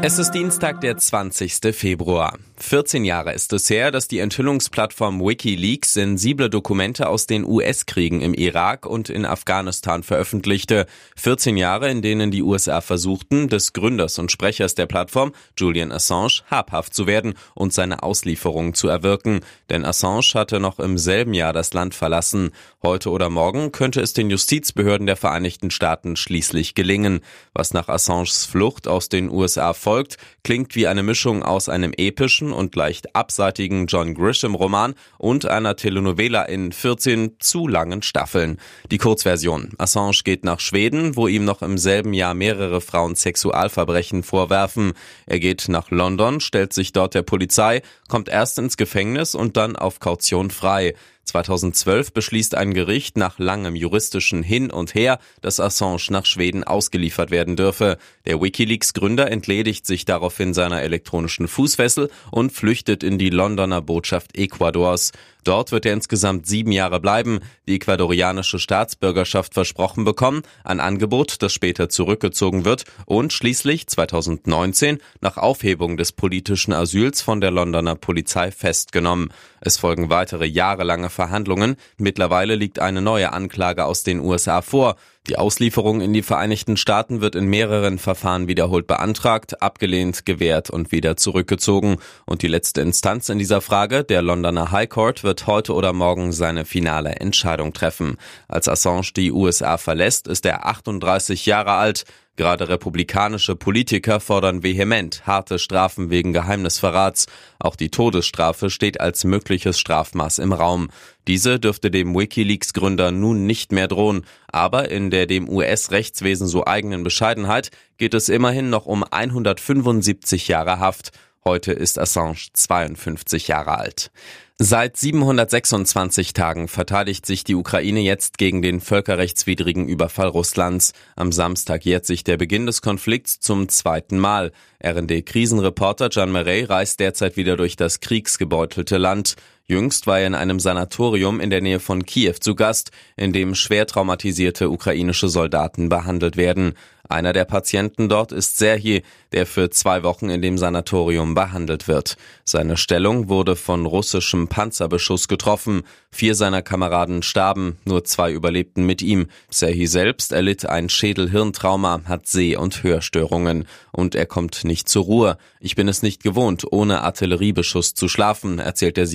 Es ist Dienstag, der 20. Februar. 14 Jahre ist es her, dass die Enthüllungsplattform Wikileaks sensible Dokumente aus den US-Kriegen im Irak und in Afghanistan veröffentlichte. 14 Jahre, in denen die USA versuchten, des Gründers und Sprechers der Plattform, Julian Assange, habhaft zu werden und seine Auslieferung zu erwirken. Denn Assange hatte noch im selben Jahr das Land verlassen. Heute oder morgen könnte es den Justizbehörden der Vereinigten Staaten schließlich gelingen. Was nach Assanges Flucht aus den USA folgt, klingt wie eine Mischung aus einem epischen und leicht abseitigen John Grisham-Roman und einer Telenovela in 14 zu langen Staffeln. Die Kurzversion. Assange geht nach Schweden, wo ihm noch im selben Jahr mehrere Frauen Sexualverbrechen vorwerfen. Er geht nach London, stellt sich dort der Polizei, kommt erst ins Gefängnis und dann auf Kaution frei. 2012 beschließt ein Gericht nach langem juristischen Hin und Her, dass Assange nach Schweden ausgeliefert werden dürfe. Der Wikileaks-Gründer entledigt sich daraufhin seiner elektronischen Fußfessel und flüchtet in die Londoner Botschaft Ecuadors. Dort wird er insgesamt sieben Jahre bleiben, die ecuadorianische Staatsbürgerschaft versprochen bekommen, ein Angebot, das später zurückgezogen wird und schließlich 2019 nach Aufhebung des politischen Asyls von der Londoner Polizei festgenommen. Es folgen weitere jahrelange Verhandlungen. Mittlerweile liegt eine neue Anklage aus den USA vor. Die Auslieferung in die Vereinigten Staaten wird in mehreren Verfahren wiederholt beantragt, abgelehnt, gewährt und wieder zurückgezogen. Und die letzte Instanz in dieser Frage, der Londoner High Court, wird heute oder morgen seine finale Entscheidung treffen. Als Assange die USA verlässt, ist er 38 Jahre alt. Gerade republikanische Politiker fordern vehement harte Strafen wegen Geheimnisverrats. Auch die Todesstrafe steht als mögliches Strafmaß im Raum. Diese dürfte dem Wikileaks-Gründer nun nicht mehr drohen, aber in der dem US-Rechtswesen so eigenen Bescheidenheit geht es immerhin noch um 175 Jahre Haft. Heute ist Assange 52 Jahre alt. Seit 726 Tagen verteidigt sich die Ukraine jetzt gegen den völkerrechtswidrigen Überfall Russlands. Am Samstag jährt sich der Beginn des Konflikts zum zweiten Mal. RND-Krisenreporter Jan Murray reist derzeit wieder durch das kriegsgebeutelte Land. Jüngst war er in einem Sanatorium in der Nähe von Kiew zu Gast, in dem schwer traumatisierte ukrainische Soldaten behandelt werden. Einer der Patienten dort ist Serhi, der für zwei Wochen in dem Sanatorium behandelt wird. Seine Stellung wurde von russischem Panzerbeschuss getroffen. Vier seiner Kameraden starben, nur zwei überlebten mit ihm. Serhi selbst erlitt ein Schädel-Hirntrauma, hat Seh- und Hörstörungen. Und er kommt nicht zur Ruhe. Ich bin es nicht gewohnt, ohne Artilleriebeschuss zu schlafen, erzählt der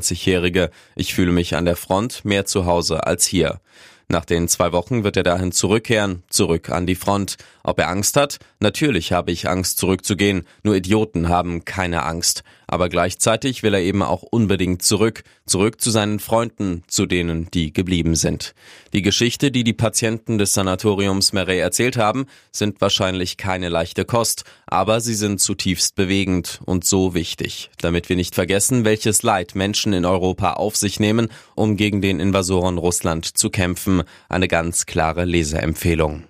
27-Jährige. Ich fühle mich an der Front mehr zu Hause als hier. Nach den zwei Wochen wird er dahin zurückkehren, zurück an die Front. Ob er Angst hat? Natürlich habe ich Angst, zurückzugehen. Nur Idioten haben keine Angst. Aber gleichzeitig will er eben auch unbedingt zurück, zurück zu seinen Freunden, zu denen, die geblieben sind. Die Geschichte, die die Patienten des Sanatoriums Meret erzählt haben, sind wahrscheinlich keine leichte Kost, aber sie sind zutiefst bewegend und so wichtig, damit wir nicht vergessen, welches Leid Menschen in Europa auf sich nehmen, um gegen den Invasoren Russland zu kämpfen. Eine ganz klare Leseempfehlung.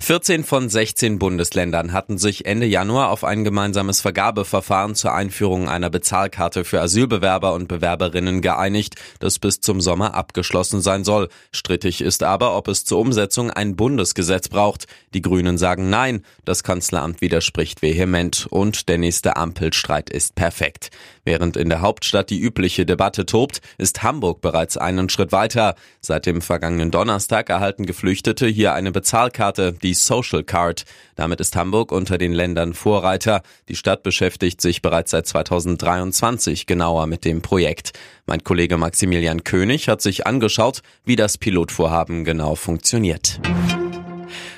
14 von 16 Bundesländern hatten sich Ende Januar auf ein gemeinsames Vergabeverfahren zur Einführung einer Bezahlkarte für Asylbewerber und Bewerberinnen geeinigt, das bis zum Sommer abgeschlossen sein soll. Strittig ist aber, ob es zur Umsetzung ein Bundesgesetz braucht. Die Grünen sagen Nein, das Kanzleramt widerspricht vehement und der nächste Ampelstreit ist perfekt. Während in der Hauptstadt die übliche Debatte tobt, ist Hamburg bereits einen Schritt weiter. Seit dem vergangenen Donnerstag erhalten Geflüchtete hier eine Bezahlkarte Karte, die Social Card. Damit ist Hamburg unter den Ländern Vorreiter. Die Stadt beschäftigt sich bereits seit 2023 genauer mit dem Projekt. Mein Kollege Maximilian König hat sich angeschaut, wie das Pilotvorhaben genau funktioniert.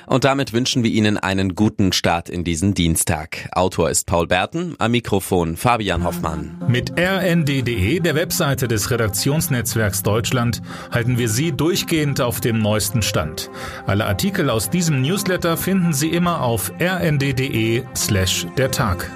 Und damit wünschen wir Ihnen einen guten Start in diesen Dienstag. Autor ist Paul Berten, am Mikrofon Fabian Hoffmann. Mit rnd.de, der Webseite des Redaktionsnetzwerks Deutschland, halten wir Sie durchgehend auf dem neuesten Stand. Alle Artikel aus diesem Newsletter finden Sie immer auf rnd.de slash der Tag.